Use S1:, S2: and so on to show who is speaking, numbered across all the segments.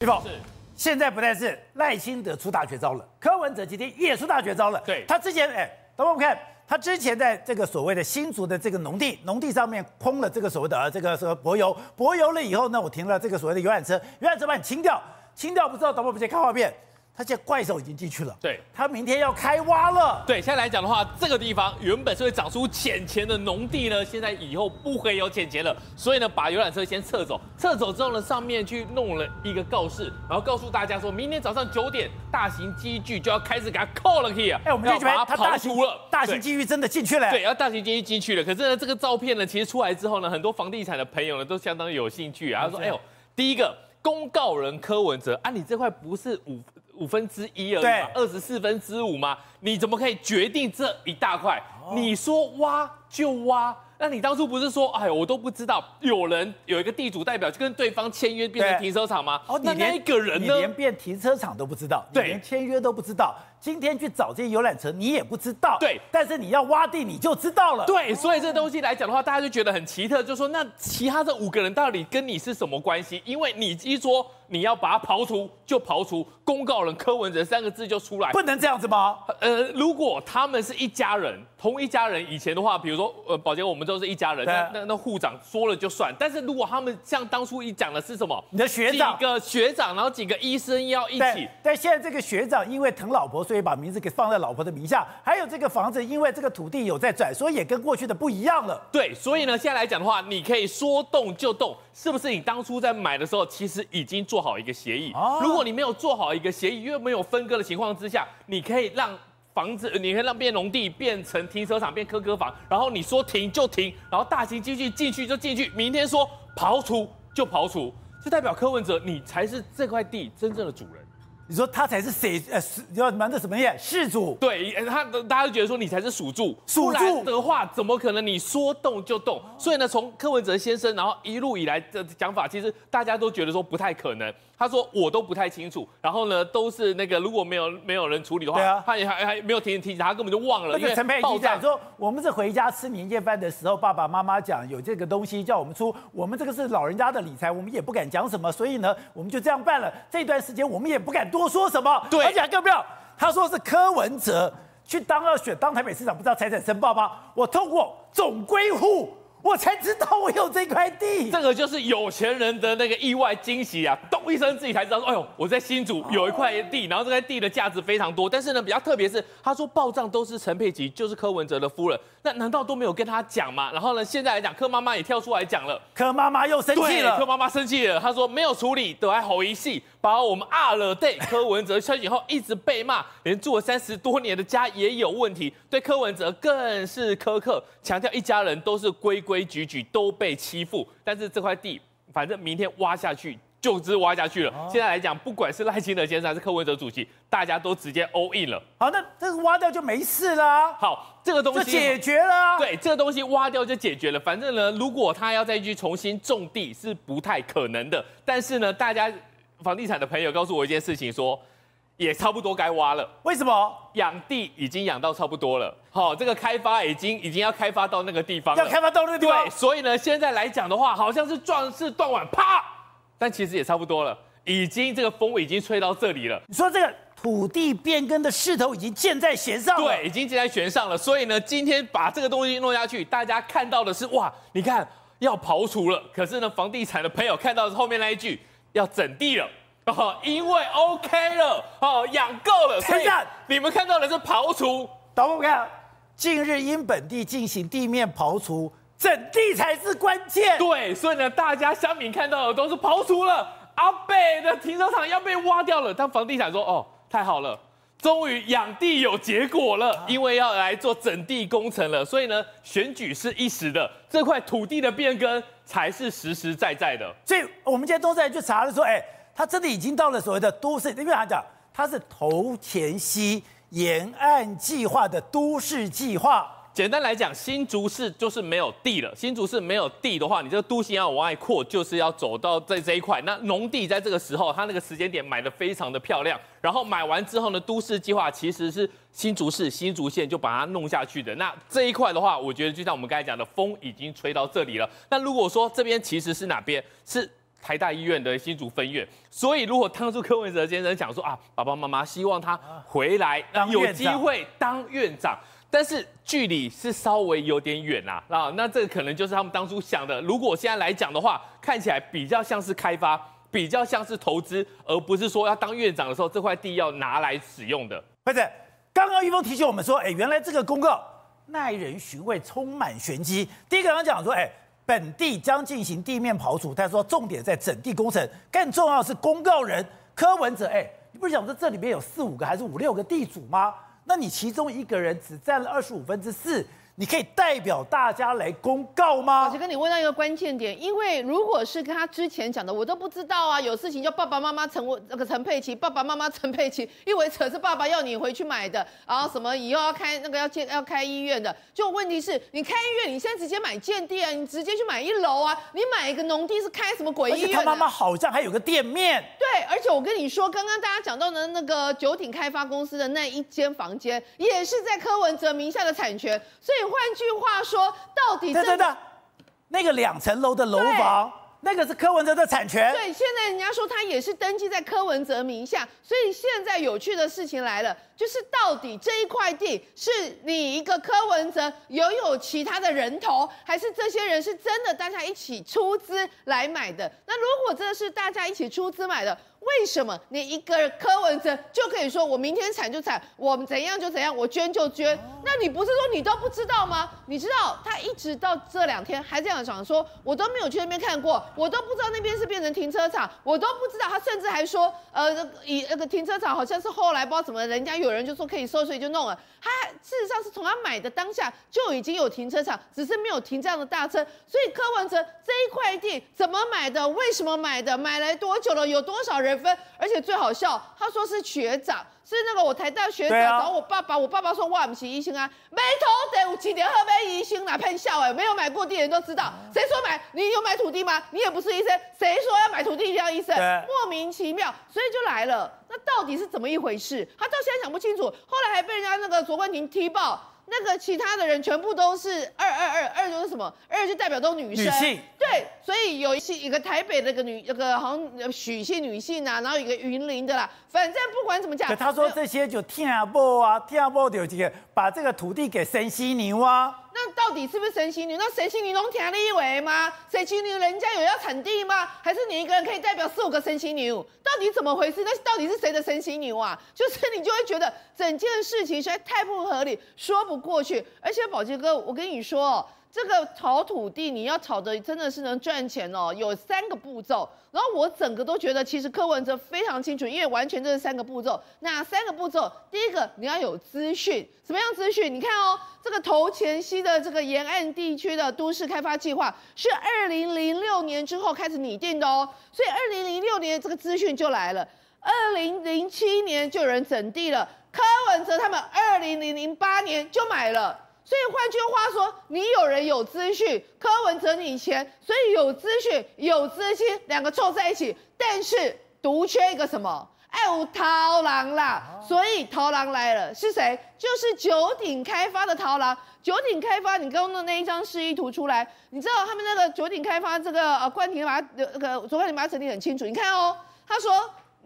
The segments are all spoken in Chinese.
S1: 是现在不但是赖清德出大绝招了，柯文哲今天也出大绝招了。
S2: 对，
S1: 他之前哎，等我们看，他之前在这个所谓的新竹的这个农地，农地上面空了这个所谓的这个什么柏油，柏油了以后呢，我停了这个所谓的游览车，游览车把你清掉，清掉不知道，等我们先看画面。他现在怪兽已经进去了，
S2: 对，
S1: 他明天要开挖了。
S2: 对，现在来讲的话，这个地方原本是会长出浅钱的农地呢，现在以后不会有浅钱了，所以呢，把游览车先撤走，撤走之后呢，上面去弄了一个告示，然后告诉大家说，明天早上九点，大型机具就要开始给它扣了 key 啊，
S1: 哎，我们就觉得他大型
S2: 了，
S1: 大型机具真的进去了，
S2: 对，要大型机具进去了。可是呢，这个照片呢，其实出来之后呢，很多房地产的朋友呢，都相当有兴趣啊，他说，哎呦，第一个公告人柯文哲啊，你这块不是五。五分之一而已嘛，二十四分之五嘛，你怎么可以决定这一大块？你说挖就挖。那你当初不是说，哎，我都不知道，有人有一个地主代表就跟对方签约变成停车场吗？哦，你连一个人呢，
S1: 你连变停车场都不知道，对，连签约都不知道。今天去找这些游览车，你也不知道，
S2: 对。
S1: 但是你要挖地，你就知道了，
S2: 对。所以这东西来讲的话，大家就觉得很奇特，就说那其他这五个人到底跟你是什么关系？因为你一说你要把它刨除，就刨除，公告人柯文哲三个字就出来，
S1: 不能这样子吗？
S2: 呃，如果他们是一家人，同一家人，以前的话，比如说呃，保杰我们都是一家人，那那那护长说了就算。但是如果他们像当初一讲的是什么？
S1: 你的学长，
S2: 几个学长，然后几个医生要一起。
S1: 但现在这个学长因为疼老婆，所以把名字给放在老婆的名下。还有这个房子，因为这个土地有在转，所以也跟过去的不一样了。
S2: 对，所以呢，现在来讲的话，你可以说动就动，是不是？你当初在买的时候，其实已经做好一个协议。哦。如果你没有做好一个协议，因为没有分割的情况之下，你可以让。房子，你可以让变农地变成停车场，变科科房，然后你说停就停，然后大型机具进去就进去，明天说刨除就刨除，就代表柯文哲你才是这块地真正的主人。
S1: 你说他才是谁？呃，是要瞒着什么耶？事主。
S2: 对，他大家都觉得说你才是属柱，属柱的话怎么可能你说动就动？所以呢，从柯文哲先生，然后一路以来的讲法，其实大家都觉得说不太可能。他说我都不太清楚，然后呢，都是那个如果没有没有人处理的话，啊、他也还还没有提醒提醒他，根本就忘了。
S1: 那个陈佩琪讲说，我们是回家吃年夜饭的时候，爸爸妈妈讲有这个东西叫我们出，我们这个是老人家的理财，我们也不敢讲什么，所以呢，我们就这样办了。这段时间我们也不敢多说什么。
S2: 对，
S1: 而且更不要，他说是柯文哲去当要选当台北市长，不知道财产申报吗？我透过总归户。我才知道我有这块地，
S2: 这个就是有钱人的那个意外惊喜啊！咚一声，自己才知道说，哎呦，我在新竹有一块地，然后这块地的价值非常多。但是呢，比较特别是，他说报账都是陈佩琪，就是柯文哲的夫人，那难道都没有跟他讲吗？然后呢，现在来讲，柯妈妈也跳出来讲了，
S1: 柯妈妈又生气了，
S2: 柯妈妈生气了，她说没有处理，都还好一戏，把我们阿了对柯文哲消息后一直被骂，连住了三十多年的家也有问题，对柯文哲更是苛刻，强调一家人都是规规。规矩矩都被欺负，但是这块地反正明天挖下去就只挖下去了。现在来讲，不管是赖清德先生还是柯文哲主席，大家都直接 all in 了。
S1: 好，那这个挖掉就没事了。
S2: 好，这个东西
S1: 就解决了。
S2: 对，这个东西挖掉就解决了。反正呢，如果他要再去重新种地，是不太可能的。但是呢，大家房地产的朋友告诉我一件事情，说。也差不多该挖了，
S1: 为什么？
S2: 养地已经养到差不多了，好，这个开发已经已经要开发到那个地方了，
S1: 要开发到那个地方。
S2: 对，所以呢，现在来讲的话，好像是壮士断腕，啪，但其实也差不多了，已经这个风已经吹到这里了。
S1: 你说这个土地变更的势头已经箭在弦上了，
S2: 对，已经箭在弦上了。所以呢，今天把这个东西弄下去，大家看到的是哇，你看要刨除了，可是呢，房地产的朋友看到的是后面那一句要整地了。哦，因为 OK 了，哦，养够了，所以你们看到的是刨除。
S1: 导播看，近日因本地进行地面刨除，整地才是关键。
S2: 对，所以呢，大家乡民看到的都是刨除了，阿贝的停车场要被挖掉了。但房地产说，哦，太好了，终于养地有结果了，因为要来做整地工程了。所以呢，选举是一时的，这块土地的变更才是实实在在的。
S1: 所以我们今天都在去查了说，哎。他真的已经到了所谓的都市，因为他讲他是头前溪沿岸计划的都市计划。
S2: 简单来讲，新竹市就是没有地了。新竹市没有地的话，你这个都心要往外扩，就是要走到这这一块。那农地在这个时候，它那个时间点买的非常的漂亮。然后买完之后呢，都市计划其实是新竹市新竹县就把它弄下去的。那这一块的话，我觉得就像我们刚才讲的，风已经吹到这里了。那如果说这边其实是哪边是？台大医院的新竹分院。所以如果当初柯文哲先生讲说啊，爸爸妈妈希望他回来，有机会当院长，但是距离是稍微有点远呐啊，那这个可能就是他们当初想的。如果现在来讲的话，看起来比较像是开发，比较像是投资，而不是说要当院长的时候这块地要拿来使用的。
S1: 不是，刚刚玉峰提醒我们说，哎，原来这个公告耐人寻味，充满玄机。第一个，刚讲说，哎，本地将进行地面刨除，他说重点在整地工程，更重要的是公告人柯文哲，哎，你不是讲说这里面有四五个还是五六个地主吗？那你其中一个人只占了二十五分之四。你可以代表大家来公告吗？
S3: 我跟你问到一个关键点，因为如果是跟他之前讲的，我都不知道啊。有事情叫爸爸妈妈陈那个陈佩琪，爸爸妈妈陈佩琪，因为扯是爸爸要你回去买的，然后什么以后要开那个要建要开医院的，就问题是你开医院，你现在直接买建地啊，你直接去买一楼啊，你买一个农地是开什么鬼医院啊？
S1: 他妈妈好像还有个店面。
S3: 对，而且我跟你说，刚刚大家讲到的那个九鼎开发公司的那一间房间，也是在柯文哲名下的产权，所以。换句话说，到底
S1: 对对对，那个两层楼的楼房，那个是柯文哲的产权。
S3: 对，现在人家说他也是登记在柯文哲名下，所以现在有趣的事情来了，就是到底这一块地是你一个柯文哲，拥有其他的人头，还是这些人是真的大家一起出资来买的？那如果这是大家一起出资买的？为什么你一个柯文哲就可以说我明天产就产，我怎样就怎样，我捐就捐？那你不是说你都不知道吗？你知道他一直到这两天还这样讲，说我都没有去那边看过，我都不知道那边是变成停车场，我都不知道。他甚至还说，呃，以那个停车场好像是后来不知道怎么，人家有人就说可以收，所以就弄了。他事实上是从他买的当下就已经有停车场，只是没有停这样的大车。所以柯文哲这一块地怎么买的？为什么买的？买来多久了？有多少人？分，而且最好笑，他说是学长，是那个我台大学长找我爸爸，啊、我爸爸说哇，不是医生啊，没土地有几年喝杯医生哪喷笑哎，没有买过地人都知道，谁说买？你有买土地吗？你也不是医生，谁说要买土地要医生？莫名其妙，所以就来了，那到底是怎么一回事？他到现在想不清楚，后来还被人家那个卓冠廷踢爆。那个其他的人全部都是二二二二就是什么？二就代表都女生。女性。对，所以有一些一个台北的一个女，那个好像许姓女性啊，然后一个云林的啦，反正不管怎么讲。
S1: 他说这些就听不啊，听不就这个把这个土地给神犀牛啊。
S3: 那到底是不是神奇牛？那神奇女能听你以为吗？神奇牛人家有要产地吗？还是你一个人可以代表四五个神奇牛？到底怎么回事？那到底是谁的神奇牛啊？就是你就会觉得整件事情实在太不合理，说不过去。而且宝杰哥，我跟你说。这个炒土地，你要炒的真的是能赚钱哦，有三个步骤。然后我整个都觉得，其实柯文哲非常清楚，因为完全这是三个步骤。那三个步骤，第一个你要有资讯，什么样资讯？你看哦，这个头前溪的这个沿岸地区的都市开发计划是二零零六年之后开始拟定的哦，所以二零零六年这个资讯就来了，二零零七年就有人整地了，柯文哲他们二零零零八年就买了。所以换句话说，你有人有资讯，柯文哲你钱，所以有资讯有资金两个凑在一起，但是独缺一个什么？哎，有桃狼啦！所以桃狼来了，是谁？就是九鼎开发的桃狼。九鼎开发，你刚刚的那一张示意图出来，你知道他们那个九鼎开发这个呃冠廷把它那个昨天你把它整理很清楚，你看哦，他说。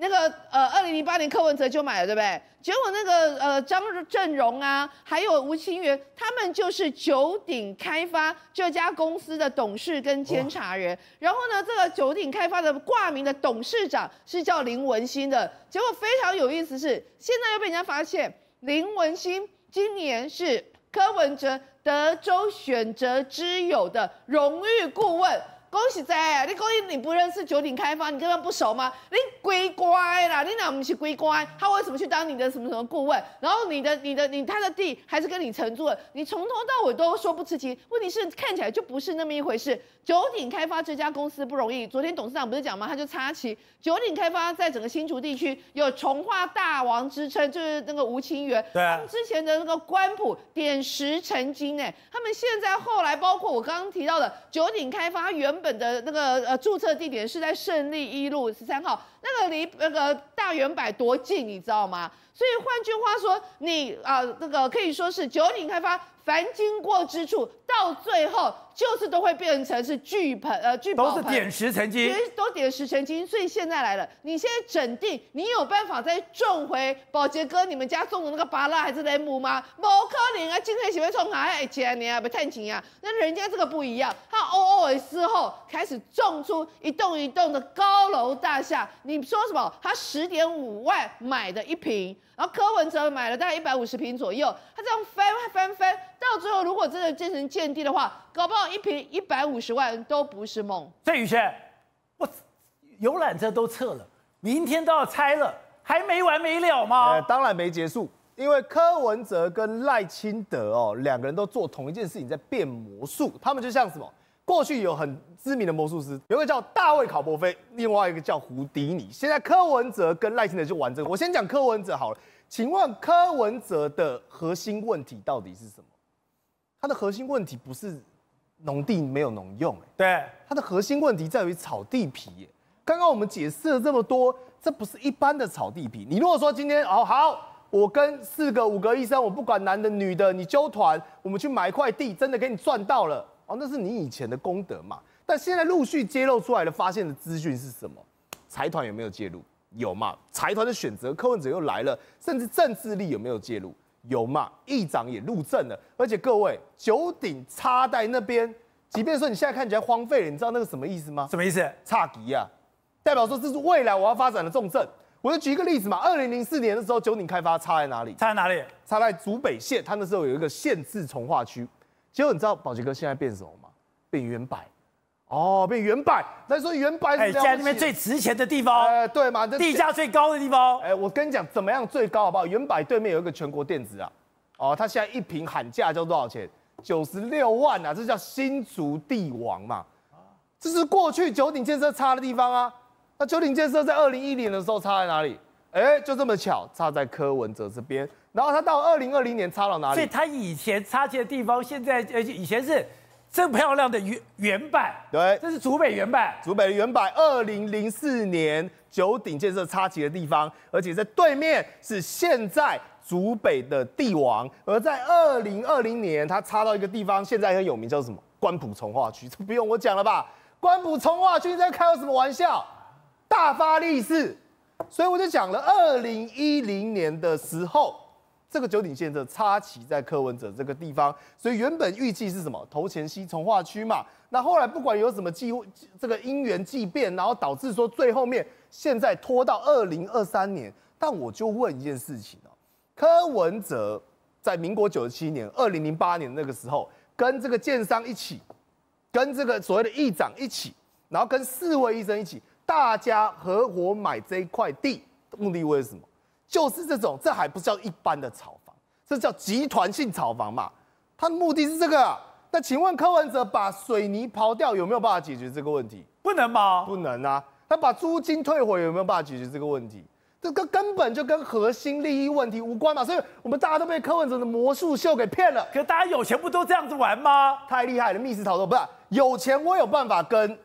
S3: 那个呃，二零零八年柯文哲就买了，对不对？结果那个呃张正荣啊，还有吴清源，他们就是九鼎开发这家公司的董事跟监察人。然后呢，这个九鼎开发的挂名的董事长是叫林文兴的。结果非常有意思是，现在又被人家发现，林文兴今年是柯文哲德州选择之友的荣誉顾问。恭喜在啊！你恭喜你不认识九鼎开发，你根本不熟吗？你龟乖啦，你哪不是龟乖？他为什么去当你的什么什么顾问？然后你的你的你他的地还是跟你承租了，你从头到尾都说不知情。问题是看起来就不是那么一回事。九鼎开发这家公司不容易，昨天董事长不是讲吗？他就插旗，九鼎开发在整个新竹地区有从化大王之称，就是那个吴清源。
S1: 对啊。
S3: 他们之前的那个官埔点石成金哎，他们现在后来包括我刚刚提到的九鼎开发原。本的那个呃注册地点是在胜利一路十三号，那个离那个大圆柏多近，你知道吗？所以换句话说，你啊，这、个可以说是九鼎开发。凡经过之处，到最后就是都会变成是巨盆呃巨宝盆，
S1: 都是点石成金，
S3: 都点石成金。所以现在来了，你现在整地，你有办法再种回宝杰哥你们家种的那个芭乐还是莲雾吗？某可能啊！今天喜欢种哪？哎，钱你啊，不趁钱啊？那人家这个不一样，他偶尔之后开始种出一栋一栋的高楼大厦。你说什么？他十点五万买的一瓶。然后柯文哲买了大概一百五十瓶左右，他这样翻翻翻，到最后如果真的建成建地的话，搞不好一瓶一百五十万都不是梦。
S1: 所以宇轩，我游览车都撤了，明天都要拆了，还没完没了吗？
S4: 呃，当然没结束，因为柯文哲跟赖清德哦，两个人都做同一件事情，在变魔术，他们就像什么？过去有很知名的魔术师，有个叫大卫考伯菲，另外一个叫胡迪尼。现在柯文哲跟赖清德就玩这个。我先讲柯文哲好了，请问柯文哲的核心问题到底是什么？他的核心问题不是农地没有农用，
S1: 对，
S4: 他的核心问题在于炒地皮。耶，刚刚我们解释了这么多，这不是一般的炒地皮。你如果说今天哦好，我跟四个五个医生，我不管男的女的，你揪团，我们去买一块地，真的给你赚到了。哦，那是你以前的功德嘛？但现在陆续揭露出来的、发现的资讯是什么？财团有没有介入？有嘛？财团的选择，柯文哲又来了，甚至政治力有没有介入？有嘛？议长也入政了，而且各位，九鼎插在那边，即便说你现在看起来荒废了，你知道那个什么意思吗？
S1: 什么意思？
S4: 插旗啊，代表说这是未来我要发展的重镇。我就举一个例子嘛，二零零四年的时候，九鼎开发插在哪里？
S1: 插在哪里？
S4: 插在竹北县，它那时候有一个县治从化区。结果你知道宝杰哥现在变什么吗？变原百，哦，变原百。再说原百是
S1: 在那边最值钱的地方，
S4: 哎，对嘛？
S1: 地价最高的地方。
S4: 哎，我跟你讲，怎么样最高好不好？原百对面有一个全国电子啊，哦，它现在一瓶喊价叫多少钱？九十六万啊，这叫新竹地王嘛。这是过去九鼎建设差的地方啊。那九鼎建设在二零一零的时候差在哪里？哎，就这么巧，插在柯文哲这边。然后他到二零二零年插到哪里？
S1: 所以他以前插旗的地方，现在呃以前是真漂亮的原原版，
S4: 对，
S1: 这是竹北原版，
S4: 竹北的远百。二零零四年九鼎建设插旗的地方，而且在对面是现在竹北的帝王。而在二零二零年，他插到一个地方，现在很有名，叫什么？关埔从化区，这不用我讲了吧？关埔从化区在开什么玩笑？大发利市。所以我就讲了，二零一零年的时候。这个九鼎建设插旗在柯文哲这个地方，所以原本预计是什么？头前溪从化区嘛。那后来不管有什么际这个因缘际变，然后导致说最后面现在拖到二零二三年。但我就问一件事情哦，柯文哲在民国九十七年、二零零八年那个时候，跟这个建商一起，跟这个所谓的议长一起，然后跟四位医生一起，大家合伙买这一块地，目的为什么？就是这种，这还不叫一般的炒房，这叫集团性炒房嘛。他的目的是这个。那请问柯文哲把水泥刨掉有没有办法解决这个问题？
S1: 不能吗？
S4: 不能啊。他把租金退回有没有办法解决这个问题？这个根本就跟核心利益问题无关嘛。所以我们大家都被柯文哲的魔术秀给骗了。
S1: 可大家有钱不都这样子玩吗？
S4: 太厉害了，密室逃脱不是？有钱我有办法跟。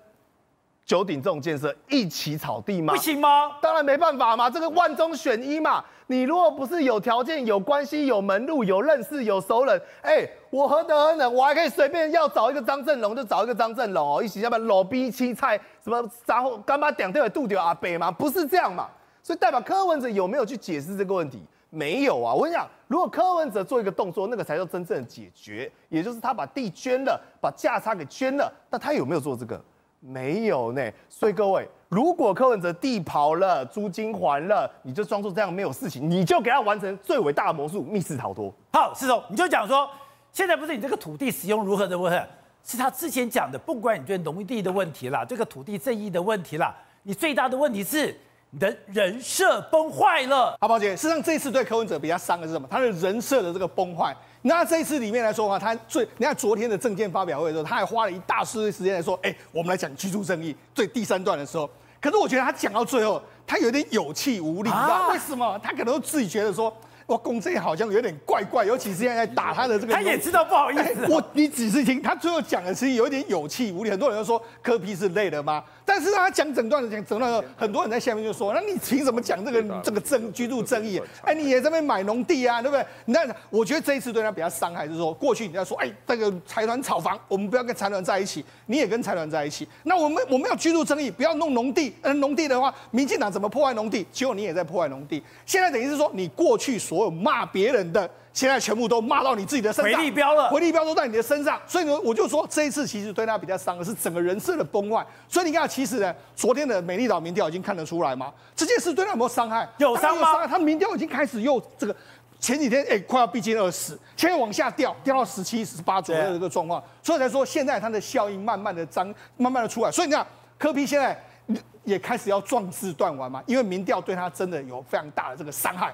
S4: 九鼎这种建设一起炒地吗？
S1: 不行吗？
S4: 当然没办法嘛，这个万中选一嘛。你如果不是有条件、有关系、有门路、有认识、有熟人，哎、欸，我何德何能？我还可以随便要找一个张振龙就找一个张振龙哦，一起要不然老逼青菜什么然后干嘛点对杜丢阿北吗？不是这样嘛。所以代表柯文哲有没有去解释这个问题？没有啊。我跟你讲，如果柯文哲做一个动作，那个才叫真正的解决，也就是他把地捐了，把价差给捐了，那他有没有做这个？没有呢，所以各位，如果柯文哲地跑了，租金还了，你就装作这样没有事情，你就给他完成最伟大的魔术——密室逃脱。
S1: 好，施总，你就讲说，现在不是你这个土地使用如何的问题，是他之前讲的，不管你觉得农地的问题啦，这个土地正义的问题啦，你最大的问题是你的人设崩坏了。
S5: 好，宝姐，事实上这一次对柯文哲比较伤的是什么？他的人设的这个崩坏。那这一次里面来说的话，他最你看昨天的证件发表会的时候，他还花了一大堆时间来说，哎，我们来讲居住正义。最第三段的时候，可是我觉得他讲到最后，他有点有气无力，你知道为什么？他可能自己觉得说，哇，公正好像有点怪怪，尤其是现在在打他的这个，
S1: 他也知道不好意思、啊。
S5: 我你仔细听，他最后讲的其实有一点有气无力，很多人都说柯 P 是累了吗？但是他讲整段的讲整段的，很多人在下面就说：“那你凭什么讲这个这个争居住争议？哎，你也在那边买农地啊，对不对？那我觉得这一次对他比较伤害，就是说过去你在说，哎，这个财团炒房，我们不要跟财团在一起，你也跟财团在一起。那我们我们要居住争议，不要弄农地。嗯，农地的话，民进党怎么破坏农地？结果你也在破坏农地。现在等于是说，你过去所有骂别人的。”现在全部都骂到你自己的身上，
S1: 回力标了，
S5: 回力标都在你的身上，所以呢，我就说这一次其实对他比较伤的是整个人设的崩坏。所以你看，其实呢，昨天的美丽岛民调已经看得出来吗，这件事对他有没有伤害？
S1: 有伤吗？
S5: 他民调已经开始又这个前几天哎、欸，快要逼近二十，现在往下掉，掉到十七、十八左右的一个状况，所以才说现在他的效应慢慢的张，慢慢的出来。所以你看，科比现在也开始要壮志断腕嘛，因为民调对他真的有非常大的这个伤害。